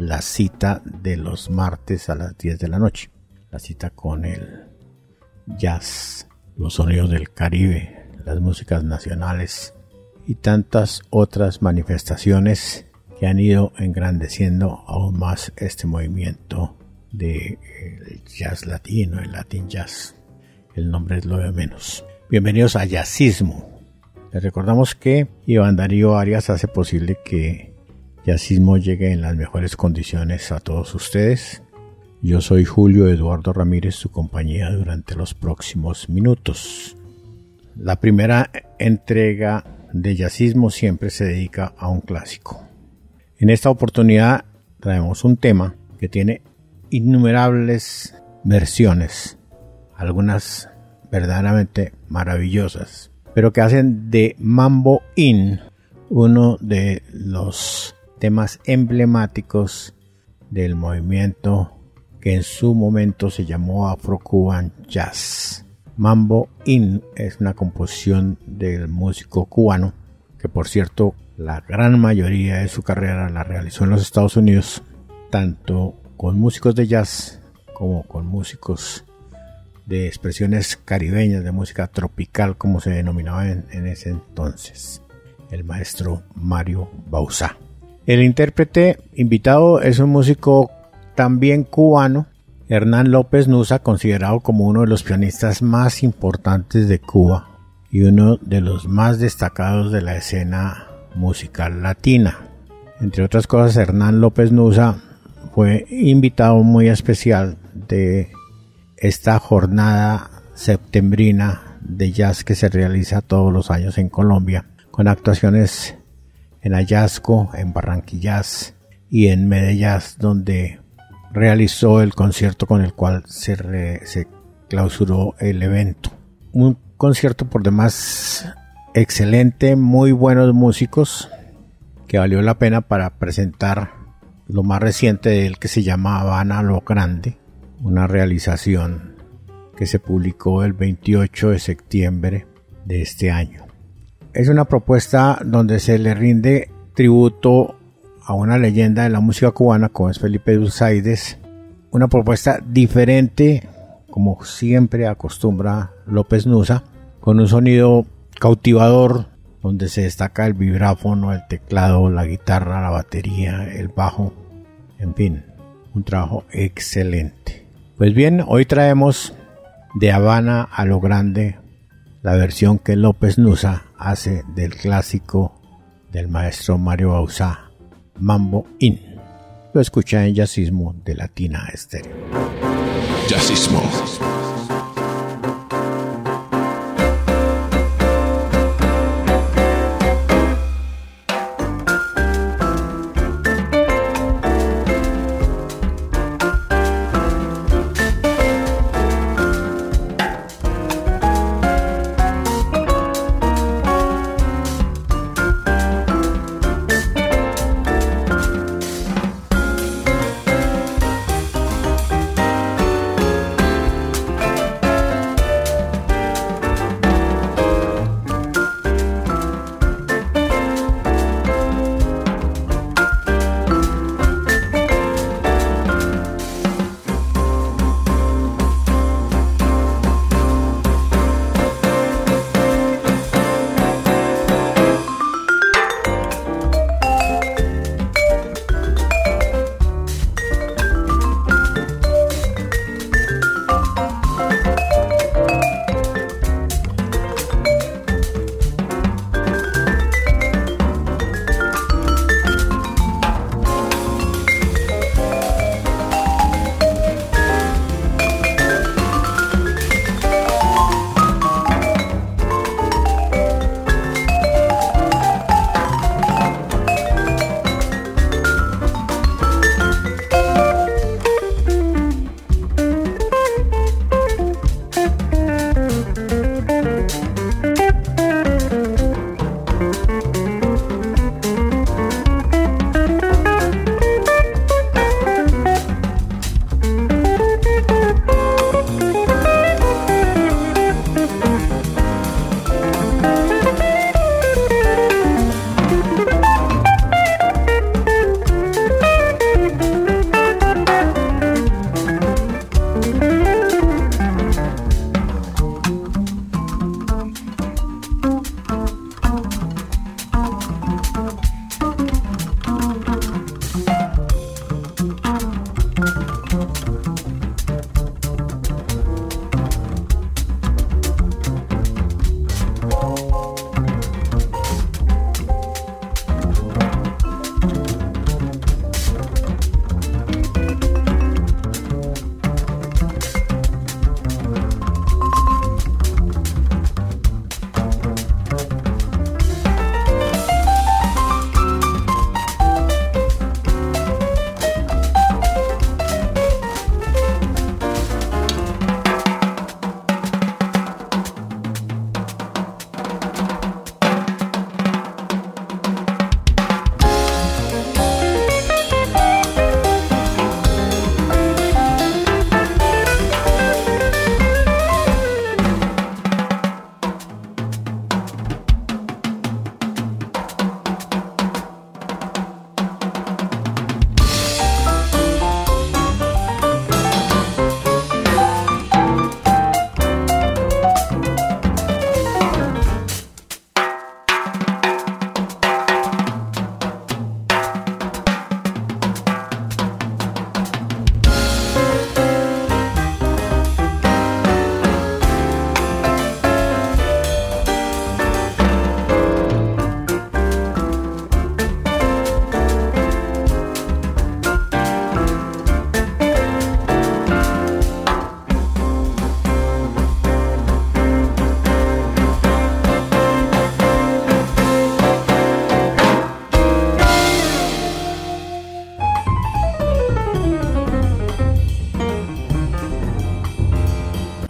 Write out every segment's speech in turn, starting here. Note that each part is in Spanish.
la cita de los martes a las 10 de la noche. La cita con el jazz, los sonidos del Caribe, las músicas nacionales y tantas otras manifestaciones que han ido engrandeciendo aún más este movimiento de eh, jazz latino, el latin jazz. El nombre es lo de menos. Bienvenidos a Jazzismo. Les recordamos que Iván Darío Arias hace posible que Jazzismo llegue en las mejores condiciones a todos ustedes. Yo soy Julio Eduardo Ramírez, su compañía durante los próximos minutos. La primera entrega de Jazzismo siempre se dedica a un clásico. En esta oportunidad traemos un tema que tiene innumerables versiones, algunas verdaderamente maravillosas, pero que hacen de Mambo In uno de los temas emblemáticos del movimiento que en su momento se llamó Afro-Cuban Jazz. Mambo In es una composición del músico cubano que por cierto la gran mayoría de su carrera la realizó en los Estados Unidos, tanto con músicos de jazz como con músicos de expresiones caribeñas, de música tropical, como se denominaba en, ese entonces, el maestro Mario Bausá. El intérprete invitado es un músico también cubano, Hernán López Nusa, considerado como uno de los pianistas más importantes de Cuba y uno de los más destacados de la escena musical latina. Entre otras cosas, Hernán López Nusa fue invitado muy especial de esta jornada septembrina de jazz que se realiza todos los años en Colombia, con actuaciones en Ayasco, en Barranquillas y en Medellín, donde realizó el concierto con el cual se, se clausuró el evento. Un concierto por demás excelente, muy buenos músicos que valió la pena para presentar lo más reciente de él que se llama Habana lo Grande, una realización que se publicó el 28 de septiembre de este año. Es una propuesta donde se le rinde tributo a una leyenda de la música cubana como es Felipe Dulzaides, una propuesta diferente como siempre acostumbra López Nusa, con un sonido cautivador donde se destaca el vibráfono, el teclado, la guitarra, la batería, el bajo, en fin, un trabajo excelente. Pues bien, hoy traemos de Habana a lo grande la versión que López Nusa hace del clásico del maestro Mario Bausá, Mambo In. Lo escucha en Jazzismo de Latina Estéreo. Jazzismo.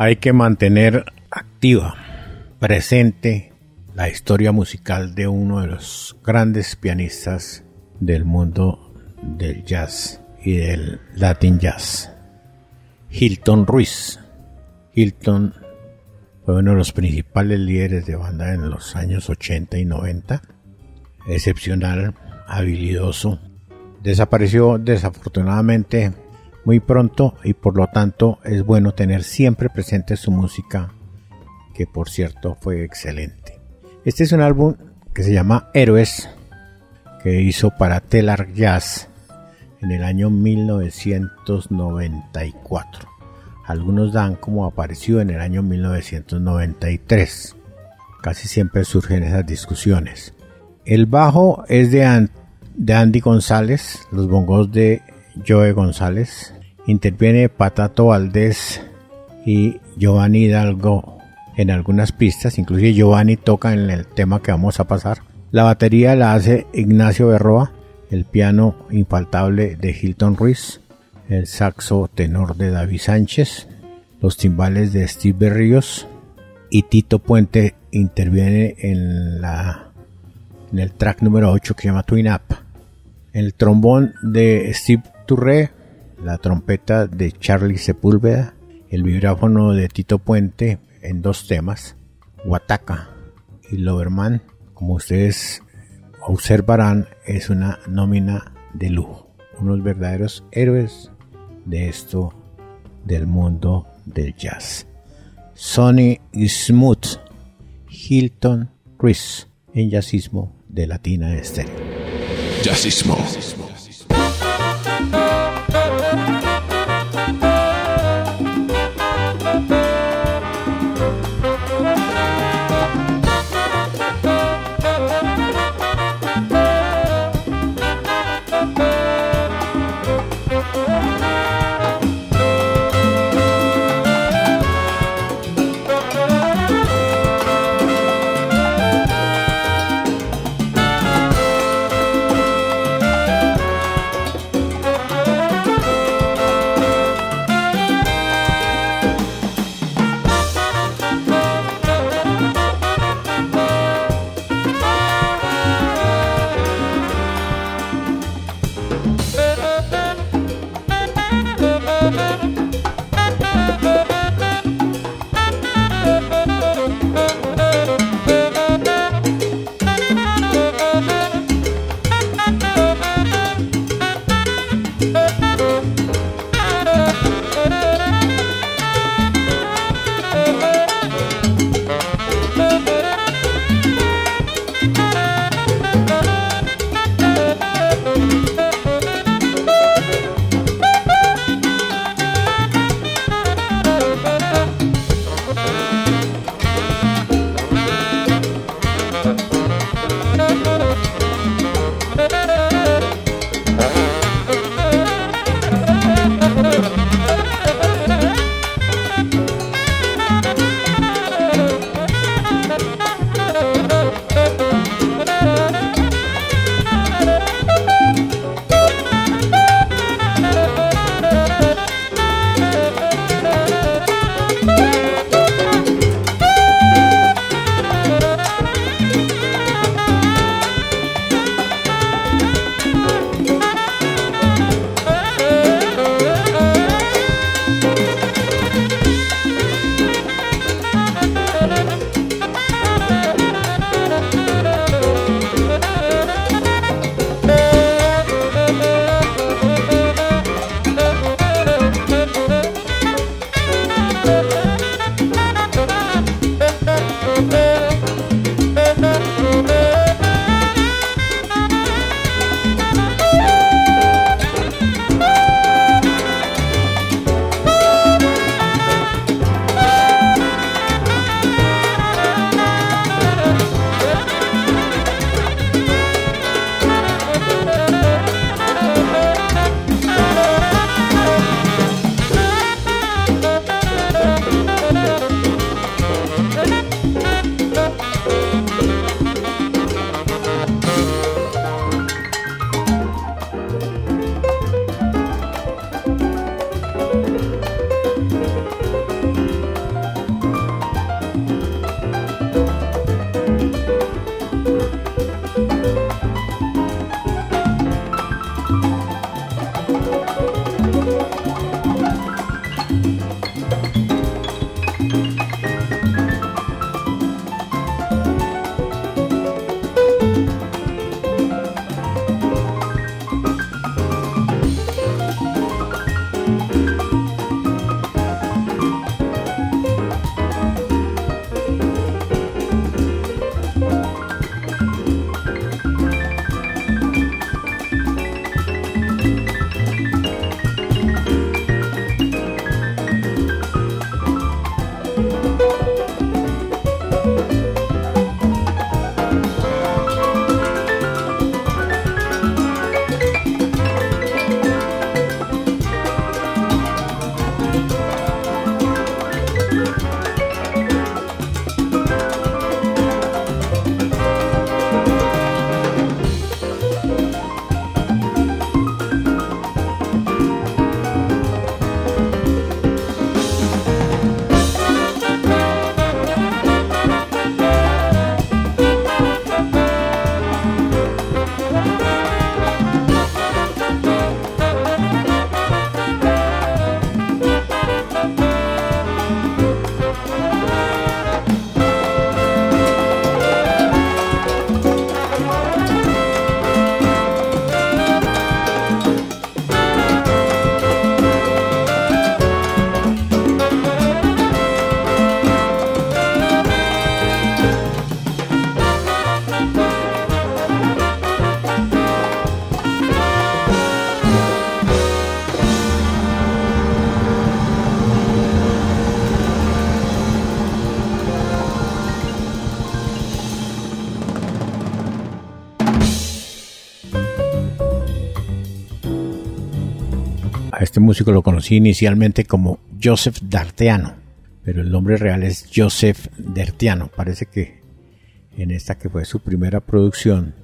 Hay que mantener activa, presente la historia musical de uno de los grandes pianistas del mundo del jazz y del Latin jazz, Hilton Ruiz. Hilton fue uno de los principales líderes de banda en los años 80 y 90, excepcional, habilidoso. Desapareció desafortunadamente muy pronto y por lo tanto es bueno tener siempre presente su música, que por cierto fue excelente. Este es un álbum que se llama Héroes, que hizo para Telar Jazz en el año 1994. Algunos dan como apareció en el año 1993. Casi siempre surgen esas discusiones. El bajo es de, de Andy González, los bongos de Joe González, interviene Patato Valdés y Giovanni Hidalgo en algunas pistas, inclusive Giovanni toca en el tema que vamos a pasar. La batería la hace Ignacio Berroa, el piano infaltable de Hilton Ruiz, el saxo tenor de David Sánchez, los timbales de Steve Berríos y Tito Puente interviene en la en el track número 8 que se llama Twin Up. El trombón de Steve La trompeta de Charlie Sepúlveda, el vibráfono de Tito Puente en dos temas, Huataca y Loverman, como ustedes observarán, es una nómina de lujo, unos verdaderos héroes de esto del mundo del jazz. Sonny Smooth, Hilton Chris, en jazzismo de Latina Estéreo. Jazzismo. Músico lo conocí inicialmente como Joseph D'Arteano, pero el nombre real es Joseph D'Arteano. Parece que en esta que fue su primera producción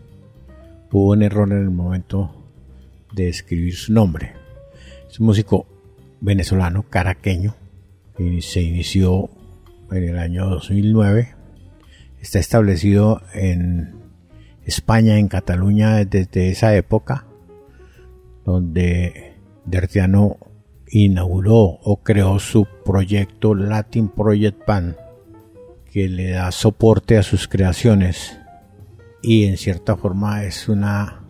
hubo un error en el momento de escribir su nombre. Es un músico venezolano, caraqueño, y se inició en el año 2009. Está establecido en España, en Cataluña, desde esa época, donde Dertiano inauguró o creó su proyecto Latin Project Band, que le da soporte a sus creaciones y en cierta forma es una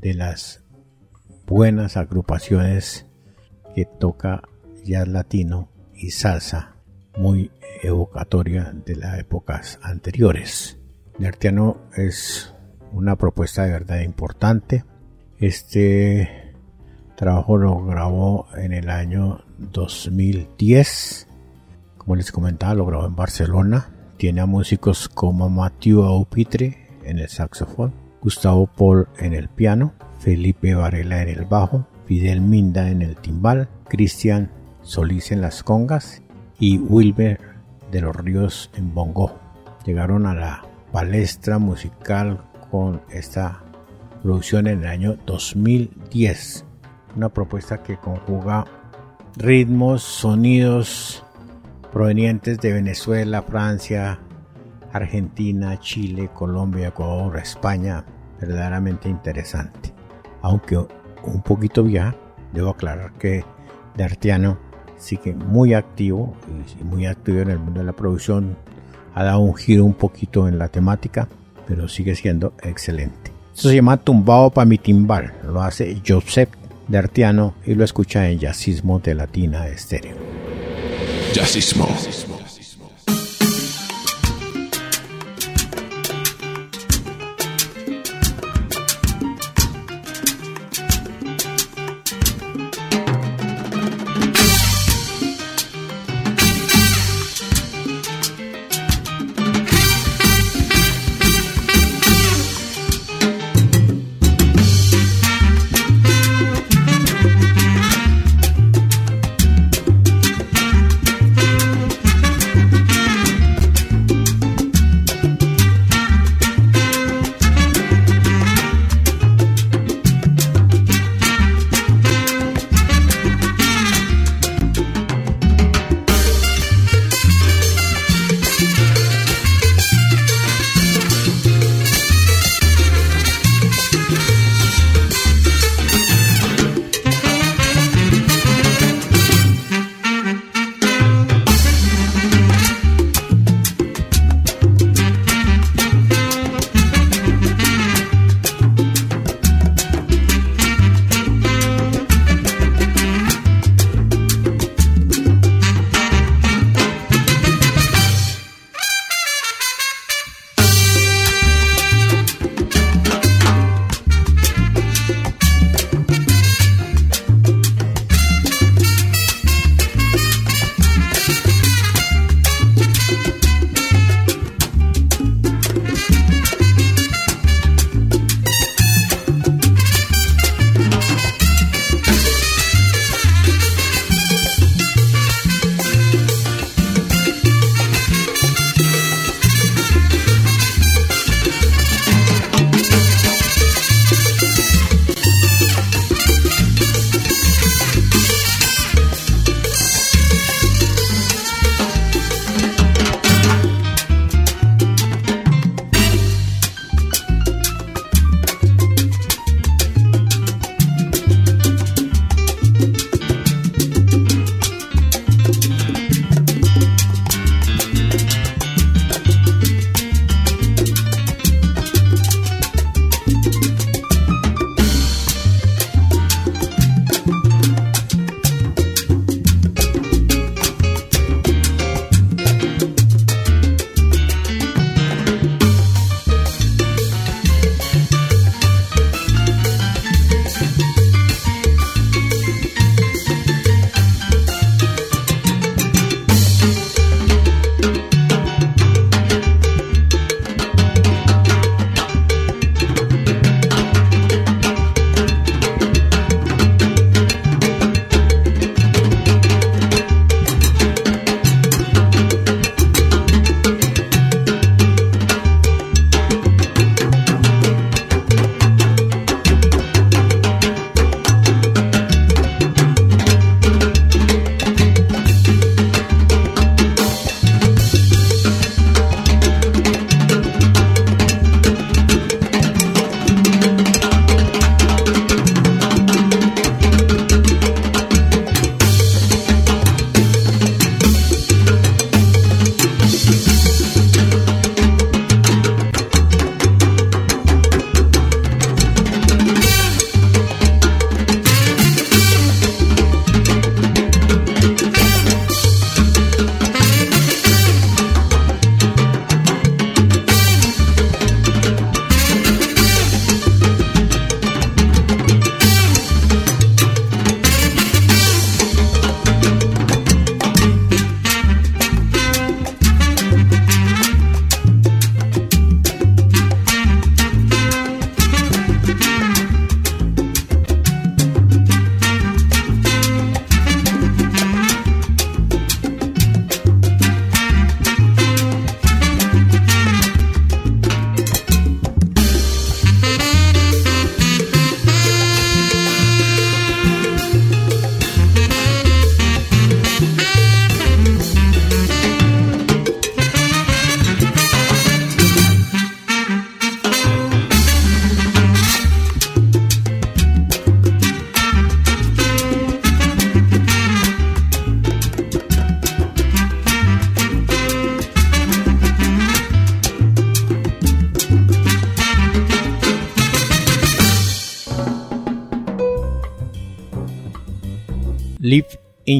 de las buenas agrupaciones que toca jazz latino y salsa muy evocatoria de las épocas anteriores. Nertiano es una propuesta de verdad importante. Este trabajo lo grabó en el año 2010. Como les comentaba, lo grabó en Barcelona. Tiene a músicos como Matthew Aupitre en el saxofón, Gustavo Paul en el piano, Felipe Varela en el bajo, Fidel Minda en el timbal, Cristian Solís en las congas y Wilber de los Ríos en bongo. Llegaron a la palestra musical con esta producción en el año 2010. Una propuesta que conjuga ritmos, sonidos provenientes de Venezuela, Francia, Argentina, Chile, Colombia, Ecuador, España. Verdaderamente interesante. Aunque un poquito ya, debo aclarar que D'Artiano sigue muy activo y muy activo en el mundo de la producción. Ha dado un giro un poquito en la temática, pero sigue siendo excelente. Esto se llama Tumbado para mi timbal. Lo hace Joseph D'Artiano y lo escucha en Jazzismo de Latina Estéreo. Jazzismo.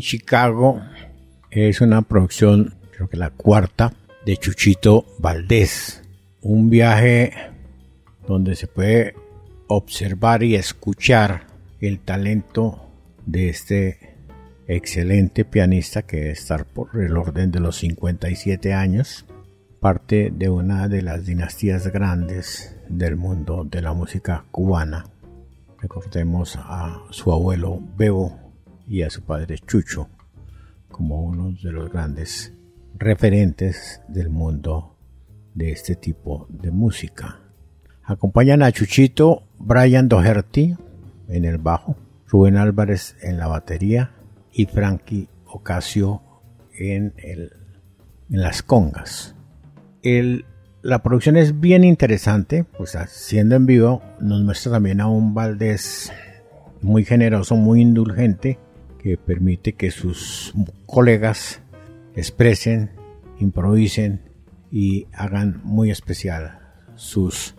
Chicago es una producción, creo que la cuarta, de Chuchito Valdés. Un viaje donde se puede observar y escuchar el talento de este excelente pianista que debe estar por el orden de los 57 años, parte de una de las dinastías grandes del mundo de la música cubana. Recordemos a su abuelo Bebo y a su padre Chucho como uno de los grandes referentes del mundo de este tipo de música. Acompañan a Chuchito Brian Doherty en el bajo, Rubén Álvarez en la batería y Frankie Ocasio en, el, en las congas. El, la producción es bien interesante, pues siendo en vivo nos muestra también a un Valdés muy generoso, muy indulgente, que permite que sus colegas expresen, improvisen y hagan muy especial sus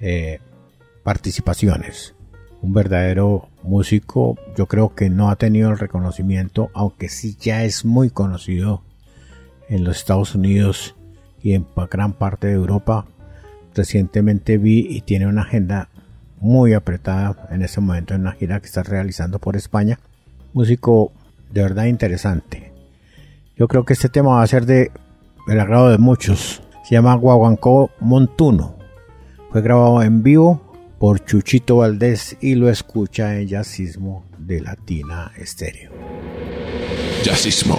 eh, participaciones un verdadero músico, yo creo que no ha tenido el reconocimiento, aunque sí ya es muy conocido en los Estados Unidos y en gran parte de Europa. Recientemente vi y tiene una agenda muy apretada en este momento en una gira que está realizando por España. Músico de verdad interesante. Yo creo que este tema va a ser de el agrado de muchos. Se llama Guaguancó Montuno. Fue grabado en vivo por Chuchito Valdés y lo escucha en Jazzismo de Latina Estéreo. Jazzismo.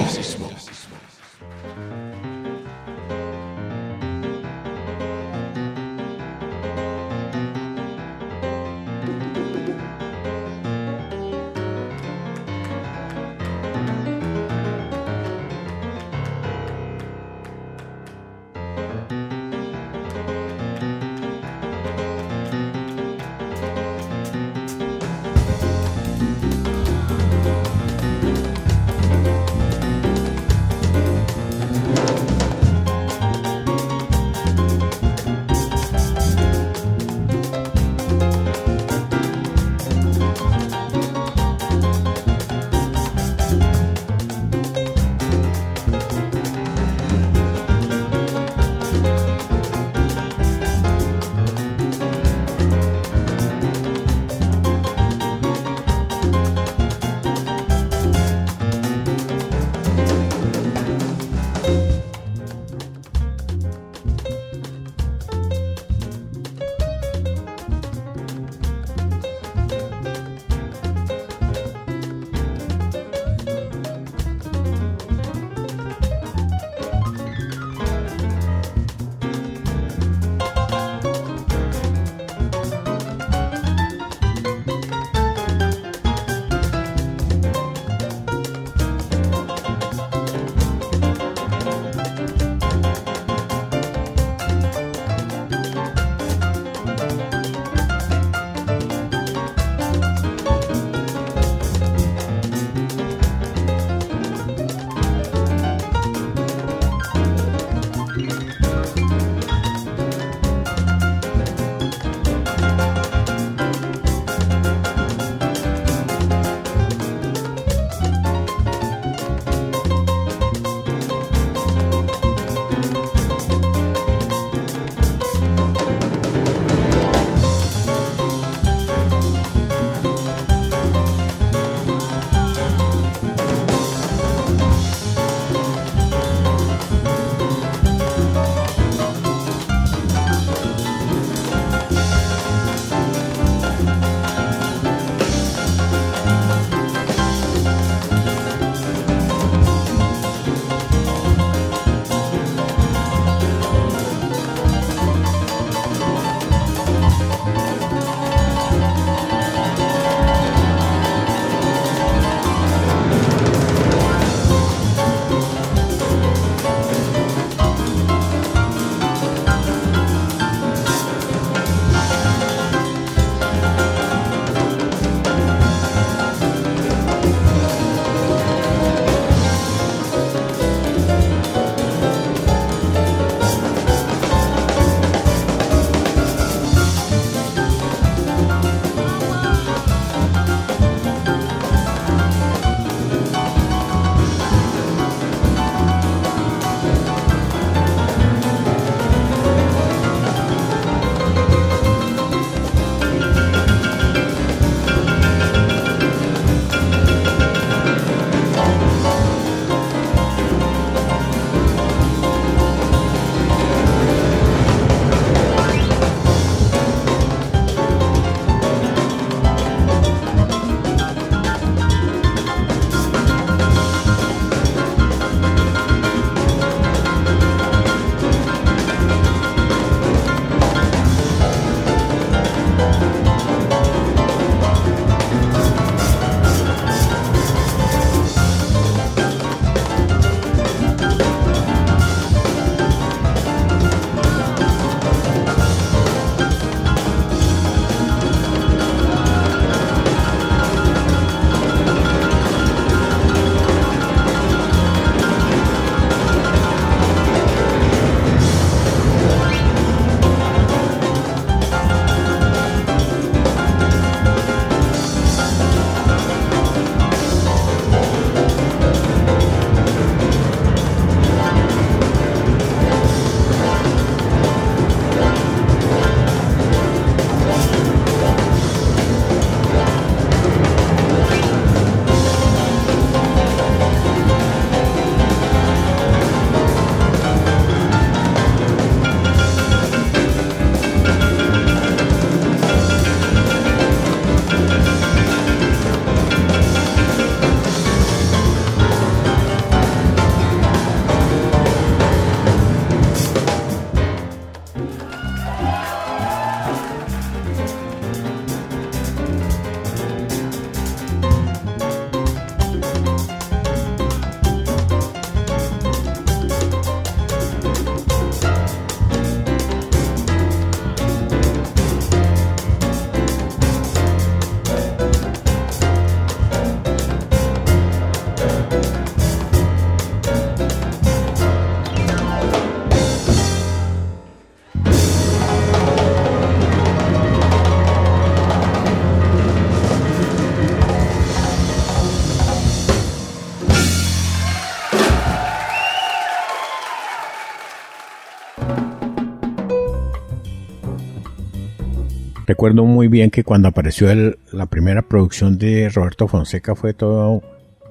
Recuerdo muy bien que cuando apareció la primera producción de Roberto Fonseca fue todo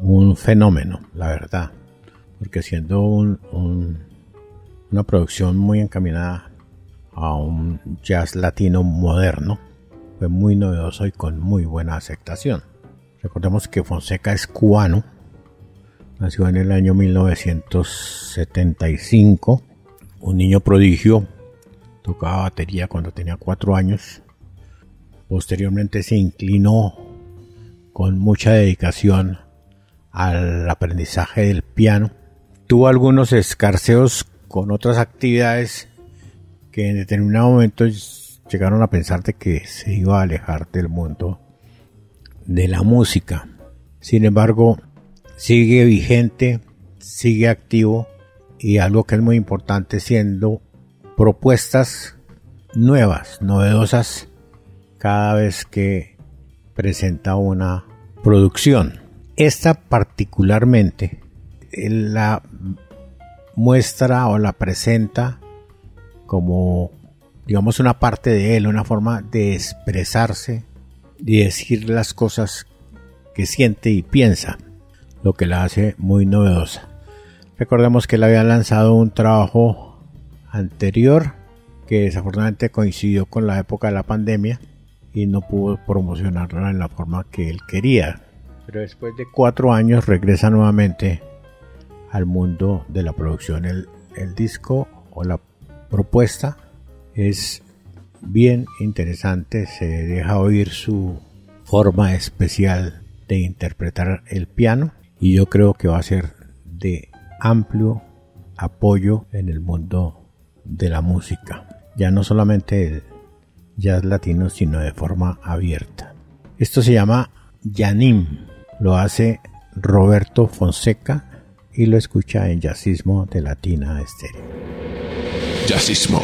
un fenómeno, la verdad. Porque siendo una producción muy encaminada a un jazz latino moderno, fue muy novedoso y con muy buena aceptación. Recordemos que Fonseca es cubano, nació en el año 1975, un niño prodigio, tocaba batería cuando tenía cuatro años, posteriormente se inclinó con mucha dedicación al aprendizaje del piano, tuvo algunos escarceos con otras actividades que en determinado momento llegaron a pensar de que se iba a alejar del mundo de la música. Sin embargo, sigue vigente, sigue activo y algo que es muy importante siendo propuestas nuevas, novedosas cada vez que presenta una producción. Esta particularmente la muestra o la presenta como digamos una parte de él, una forma de expresarse y decir las cosas que siente y piensa, lo que la hace muy novedosa. Recordemos que él había lanzado un trabajo anterior que desafortunadamente coincidió con la época de la pandemia y no pudo promocionarla en la forma que él quería. Pero después de cuatro años regresa nuevamente al mundo de la producción. El, el disco o la propuesta es bien interesante, se deja oír su forma especial de interpretar el piano y yo creo que va a ser de amplio apoyo en el mundo de la música, ya no solamente jazz latino, sino de forma abierta. Esto se llama Yanim, lo hace Roberto Fonseca y lo escucha en Jazzismo de Latina Estéreo. Jazzismo.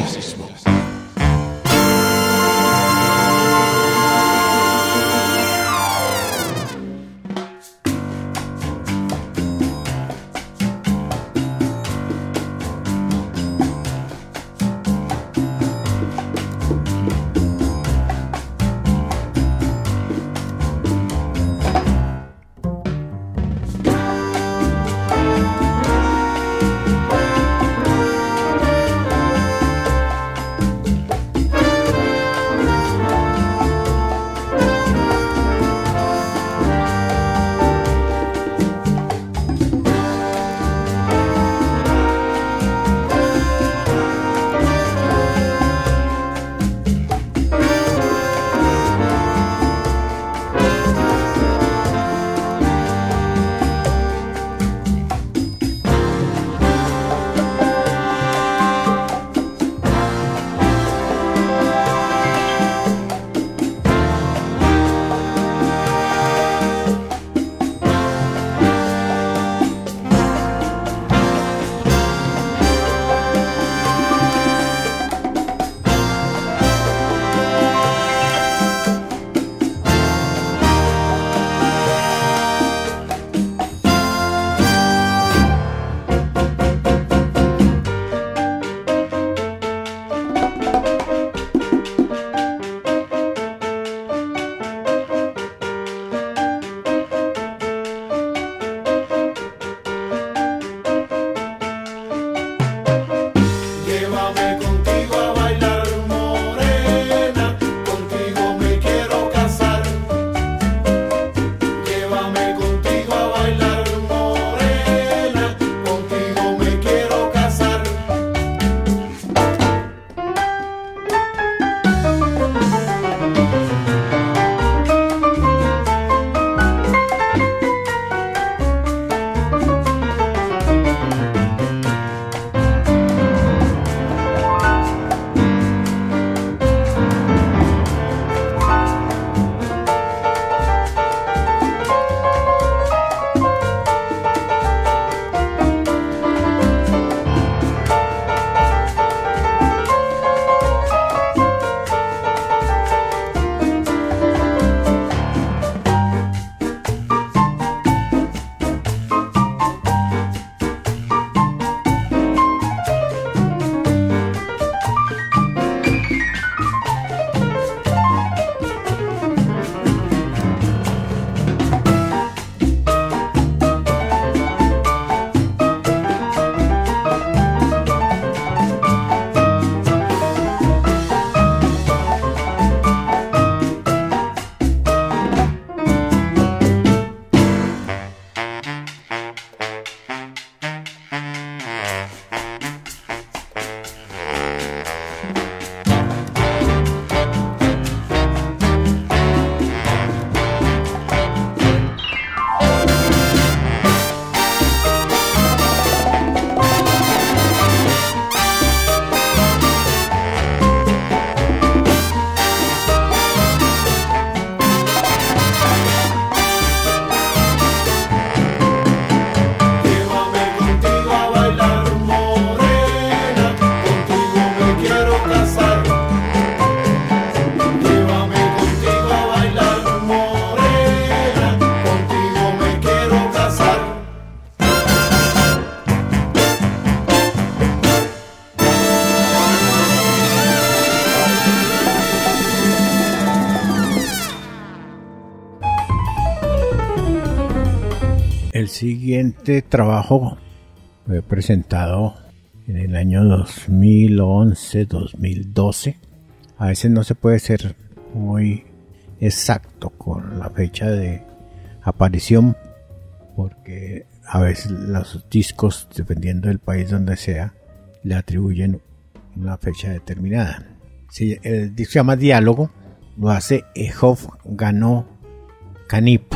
Siguiente trabajo fue presentado en el año 2011-2012. A veces no se puede ser muy exacto con la fecha de aparición porque a veces los discos, dependiendo del país donde sea, le atribuyen una fecha determinada. Si el disco se llama Diálogo, lo hace Ejov Ganó Canip.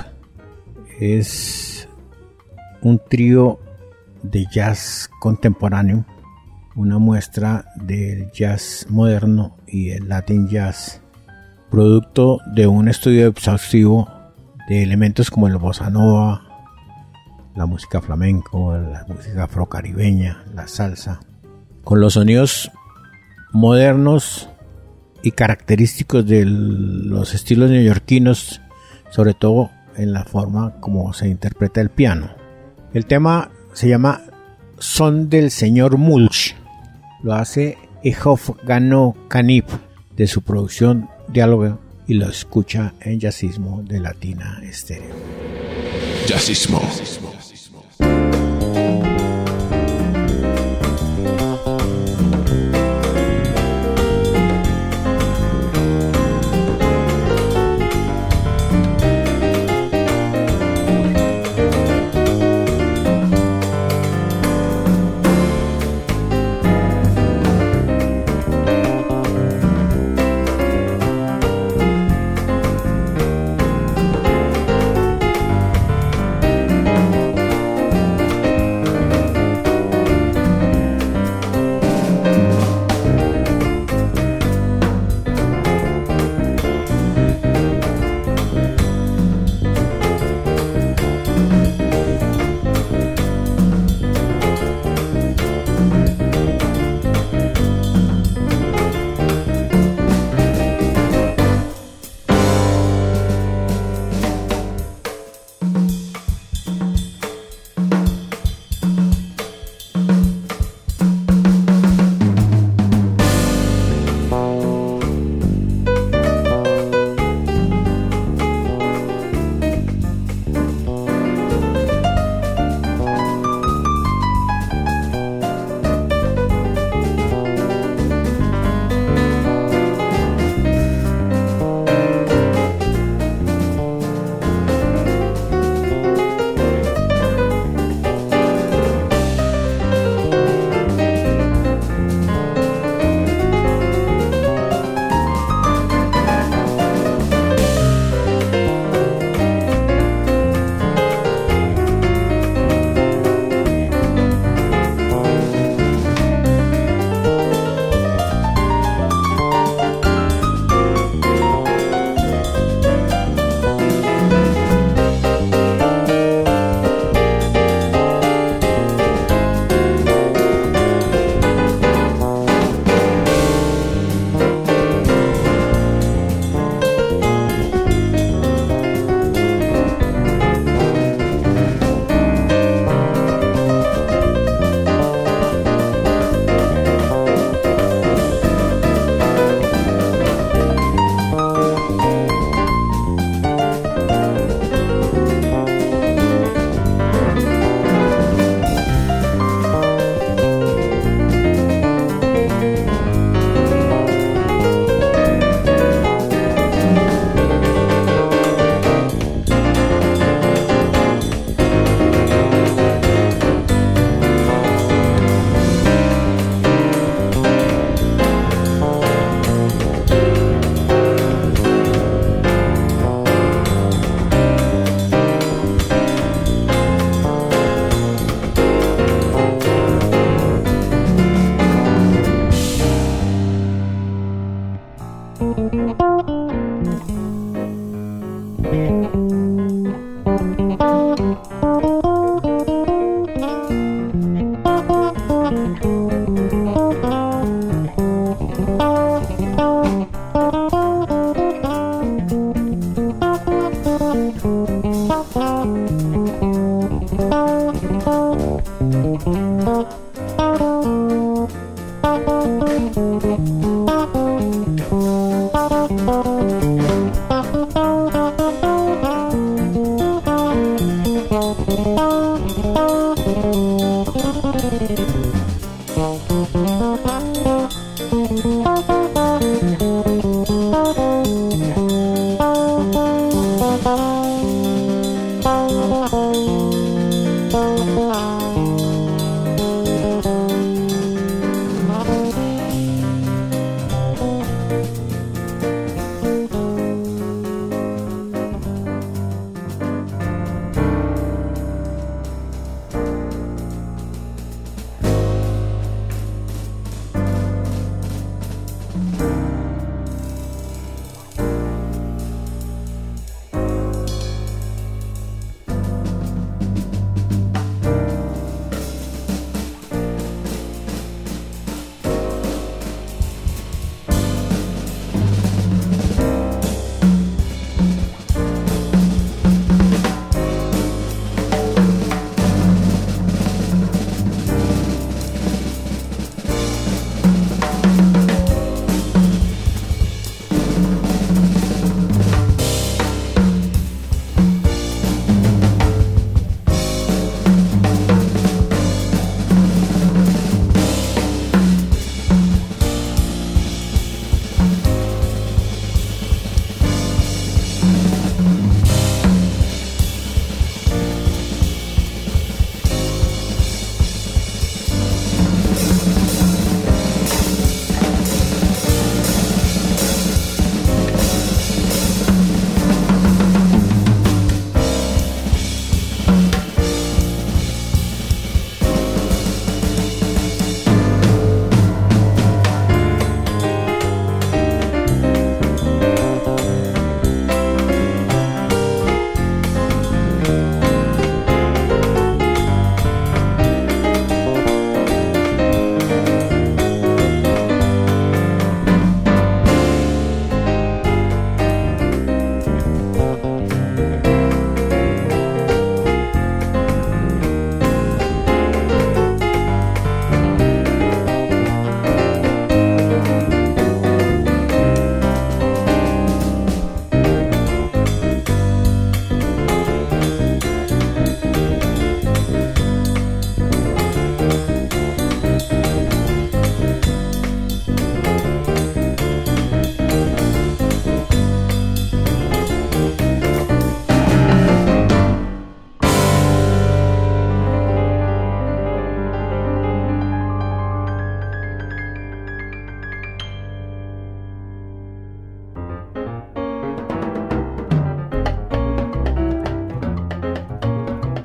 Es un trío de jazz contemporáneo, una muestra del jazz moderno y el latin jazz, producto de un estudio exhaustivo de elementos como el bossa nova, la música flamenco, la música afrocaribeña, la salsa, con los sonidos modernos y característicos de los estilos neoyorquinos, sobre todo en la forma como se interpreta el piano. El tema se llama Son del señor Mulch. Lo hace Ehof Gano Canip de su producción Diálogo y lo escucha en Jazzismo de Latina Estéreo. Jazzismo.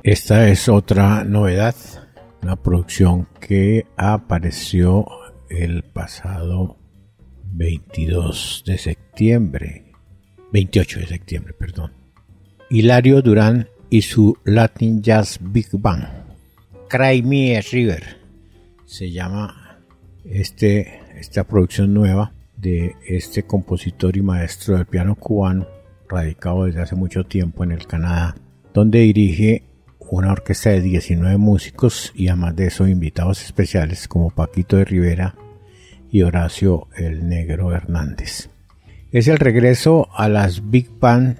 Esta es otra novedad, una producción que apareció el pasado 22 de septiembre, 28 de septiembre, perdón. Hilario Durán y su Latin Jazz Big Bang. Cry Me a River se llama este, esta producción nueva de este compositor y maestro del piano cubano, radicado desde hace mucho tiempo en el Canadá, donde dirige una orquesta de 19 músicos y además de eso invitados especiales como Paquito de Rivera y Horacio el Negro Hernández. Es el regreso a las Big Band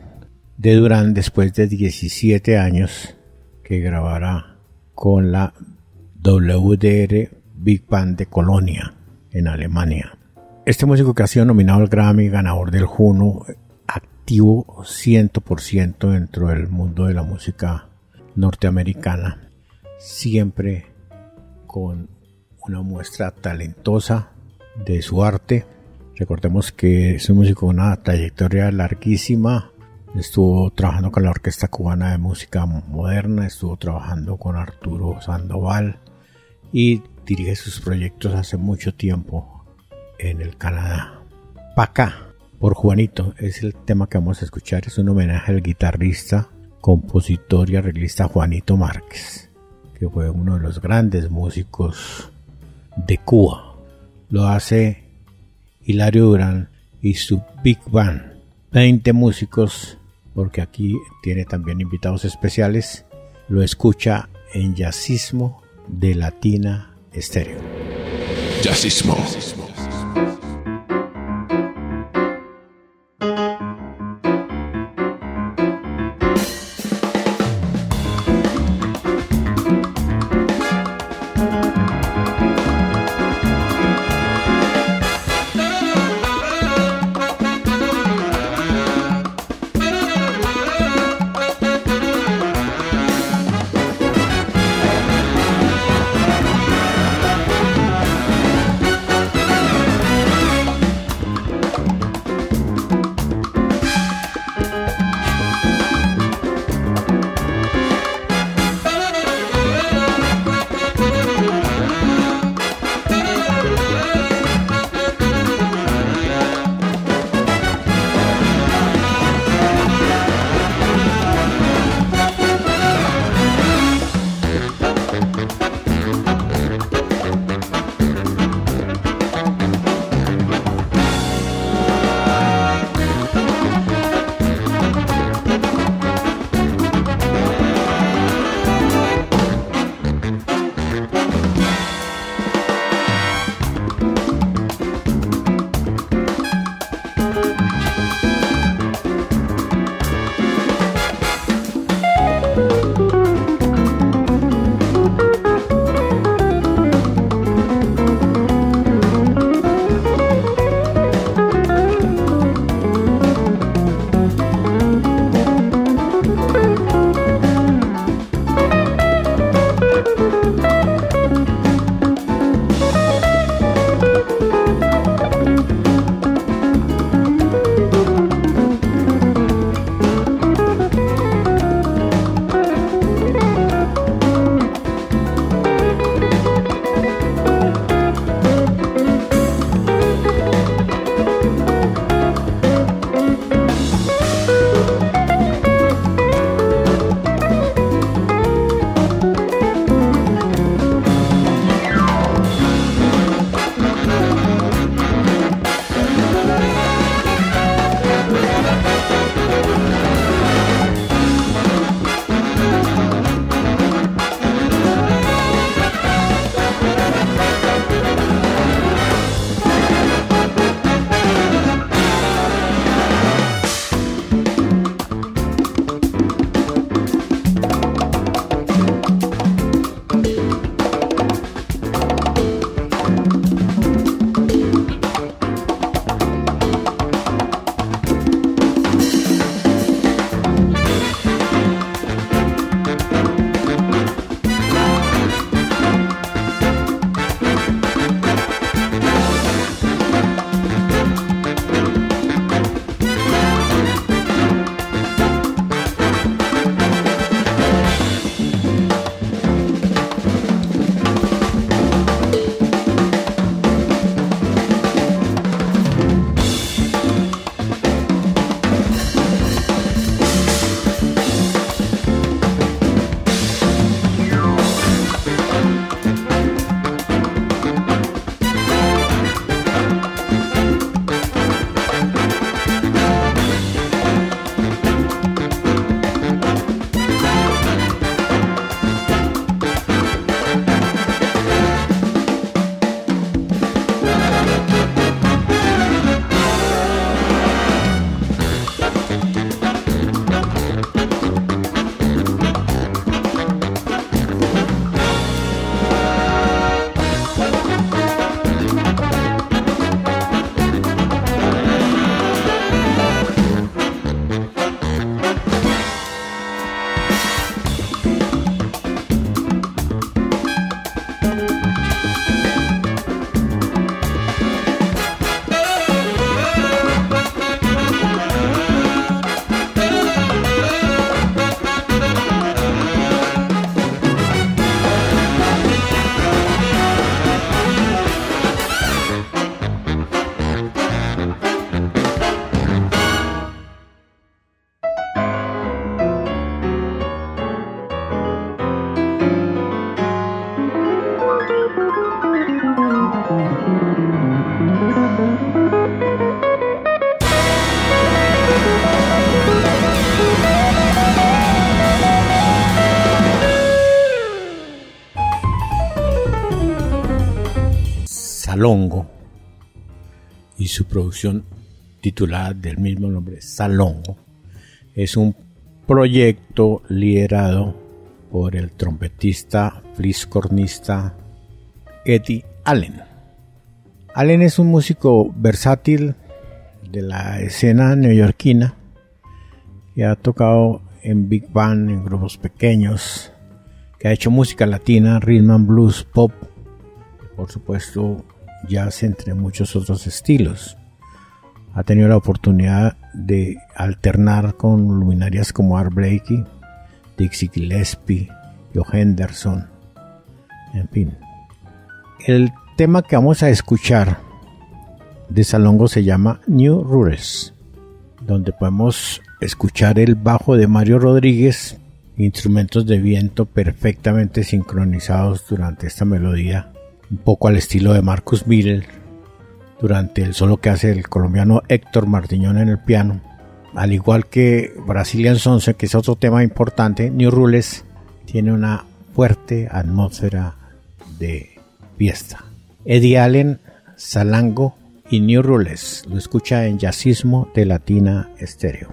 de Durán después de 17 años que grabará con la WDR Big Band de Colonia en Alemania. Este músico que ha sido nominado al Grammy, ganador del Juno, activo 100% dentro del mundo de la música norteamericana, siempre con una muestra talentosa de su arte. Recordemos que es un músico con una trayectoria larguísima. Estuvo trabajando con la Orquesta Cubana de Música Moderna, estuvo trabajando con Arturo Sandoval y dirige sus proyectos hace mucho tiempo en el Canadá. Paca por Juanito es el tema que vamos a escuchar. Es un homenaje al guitarrista compositor y arreglista Juanito Márquez, que fue uno de los grandes músicos de Cuba. Lo hace Hilario Durán y su Big Band. 20 músicos, porque aquí tiene también invitados especiales. Lo escucha en Jazzismo de Latina Estéreo. Jazzismo. Salongo y su producción titulada del mismo nombre, Salongo, es un proyecto liderado por el trompetista, fliscornista Eddie Allen. Allen es un músico versátil de la escena neoyorquina que ha tocado en big band, en grupos pequeños, que ha hecho música latina, rhythm blues, pop, por supuesto jazz entre muchos otros estilos. Ha tenido la oportunidad de alternar con luminarias como Art Blakey, Dixie Gillespie, Joe Henderson, en fin. El tema que vamos a escuchar de Salongo se llama New Rules, donde podemos escuchar el bajo de Mario Rodríguez, instrumentos de viento perfectamente sincronizados durante esta melodía, un poco al estilo de Marcus Miller, durante el solo que hace el colombiano Héctor Martiñón en el piano, al igual que Brazilian Sonce, que es otro tema importante, New Rules tiene una fuerte atmósfera de fiesta. Eddie Allen, Salango y New Rules lo escucha en Jazzismo de Latina Estéreo.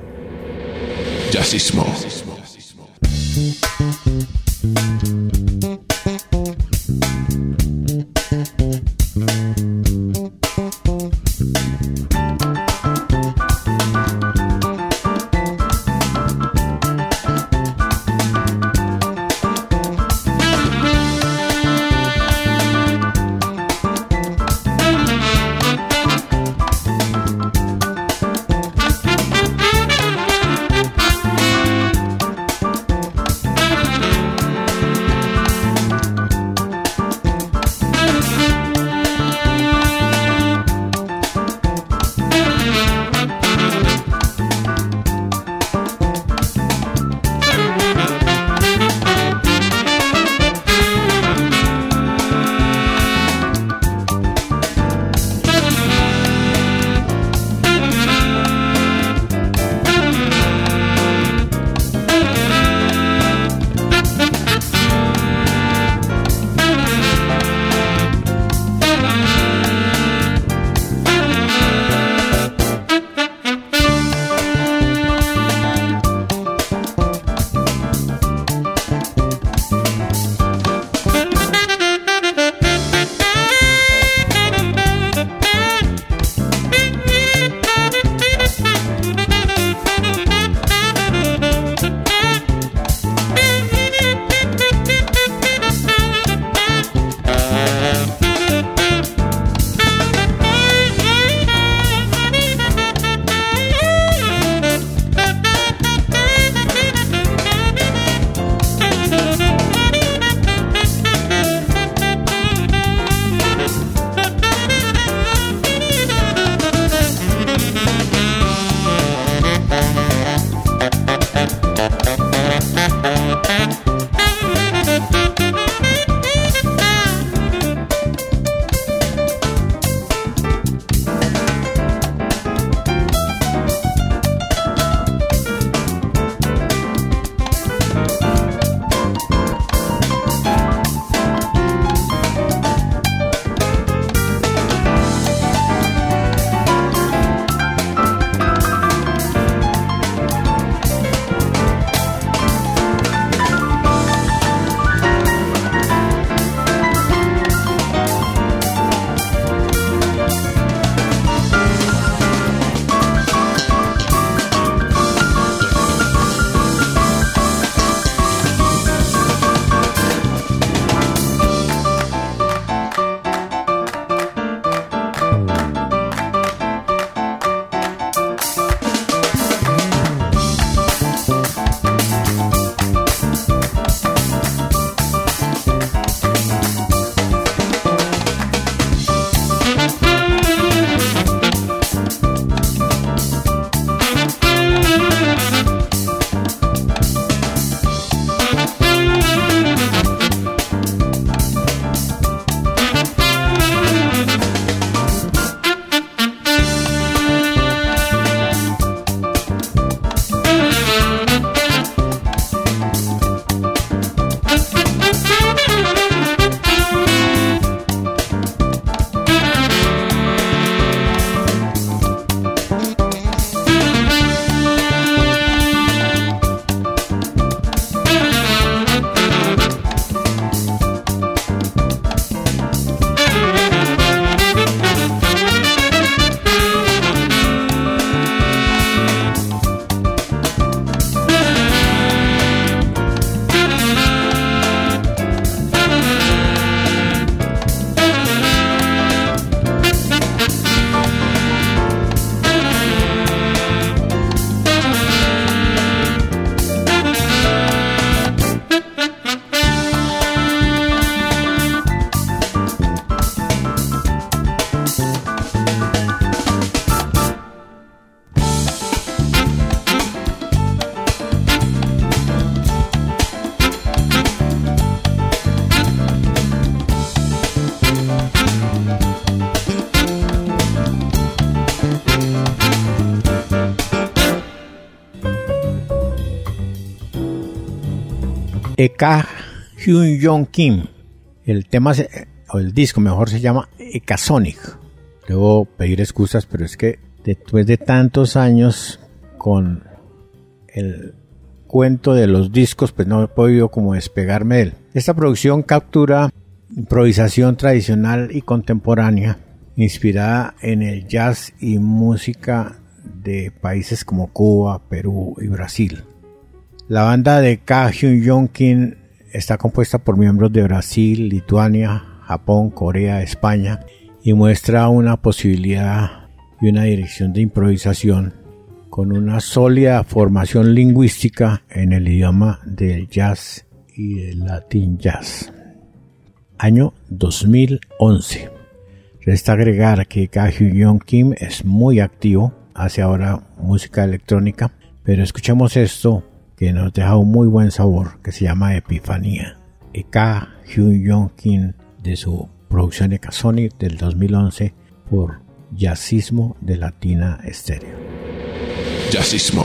Eka Hyun Jong Kim. El tema o el disco mejor se llama Ekasonic. Debo pedir excusas, pero es que después de tantos años con el cuento de los discos, pues no he podido como despegarme de él. Esta producción captura improvisación tradicional y contemporánea, inspirada en el jazz y música de países como Cuba, Perú y Brasil. La banda de Ka Hyun Jong Kim está compuesta por miembros de Brasil, Lituania, Japón, Corea, España y muestra una posibilidad y una dirección de improvisación con una sólida formación lingüística en el idioma del jazz y del latin jazz. Año 2011. Resta agregar que Ka Hyun Kim es muy activo, hace ahora música electrónica, pero escuchemos esto que nos deja un muy buen sabor, que se llama Epifanía. Y Ka Hyun Kim de su producción Ecasonic del 2011 por Jazzismo de Latina Estéreo. Jazzismo.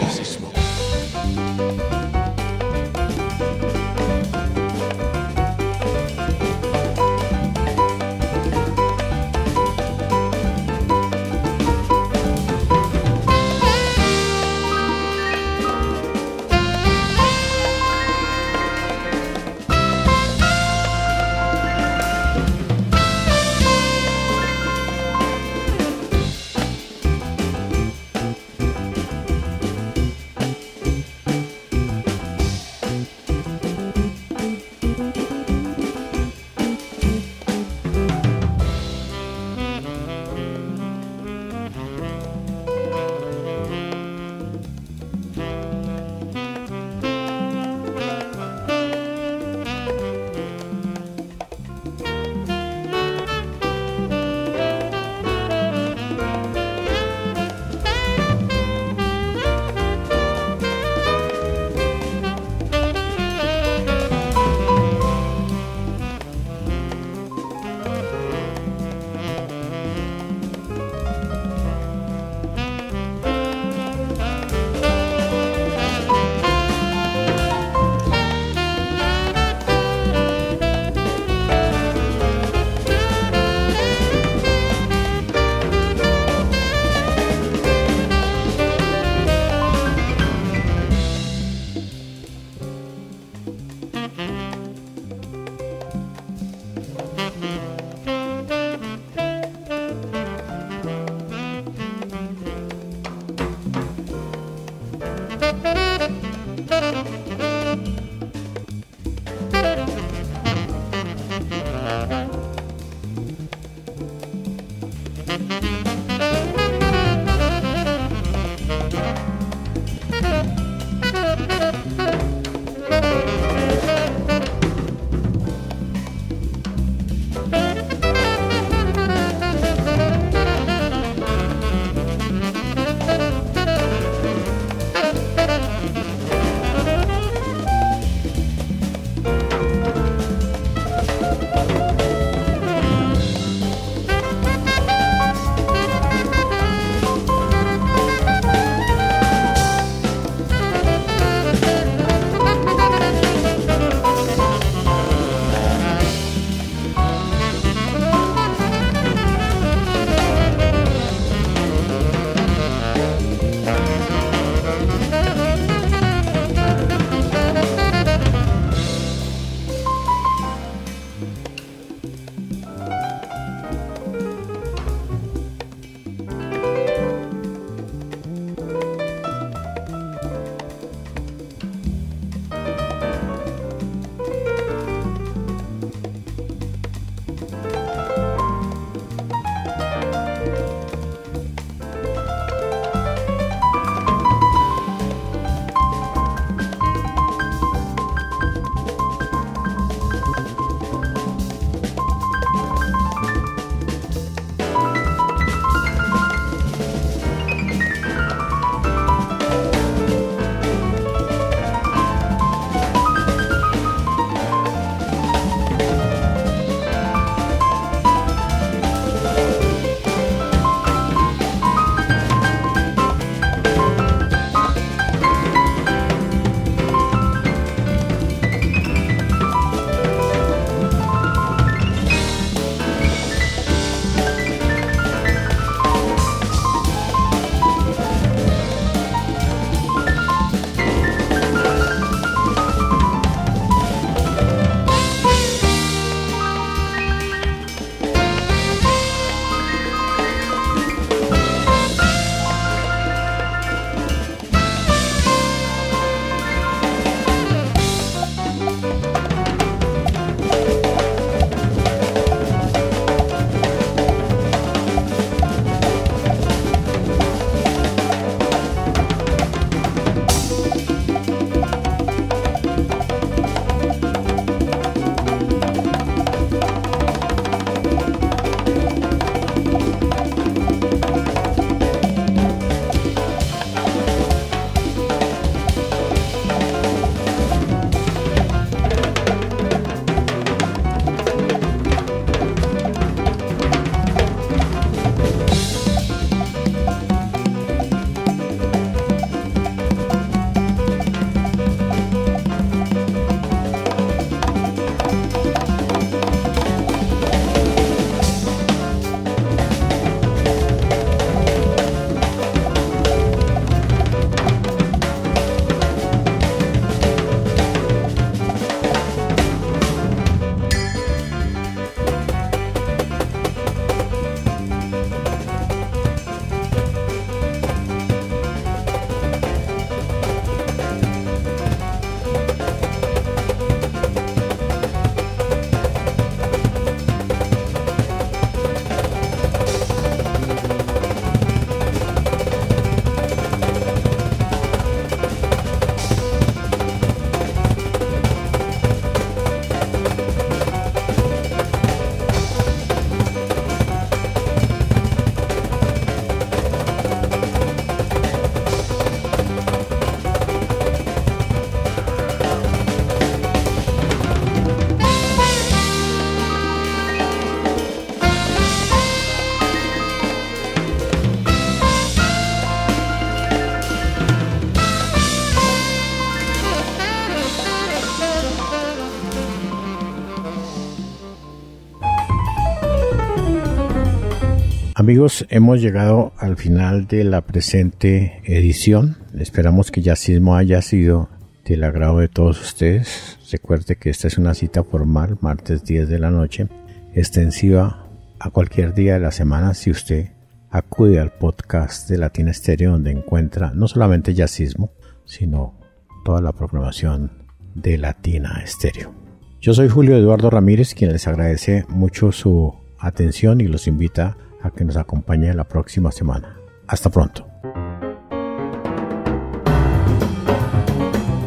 Amigos, hemos llegado al final de la presente edición. Esperamos que Yacismo haya sido del agrado de todos ustedes. Recuerde que esta es una cita formal, martes 10 de la noche, extensiva a cualquier día de la semana si usted acude al podcast de Latina Estéreo donde encuentra no solamente jazzismo, sino toda la programación de Latina Estéreo. Yo soy Julio Eduardo Ramírez, quien les agradece mucho su atención y los invita a que nos acompañe la próxima semana. Hasta pronto.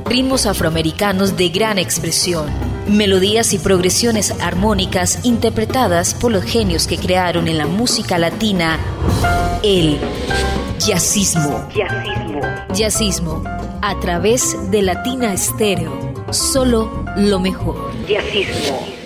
Ritmos afroamericanos de gran expresión, melodías y progresiones armónicas interpretadas por los genios que crearon en la música latina el jazzismo. Jazzismo. Jazzismo a través de Latina Estéreo. Solo lo mejor. Jazzismo.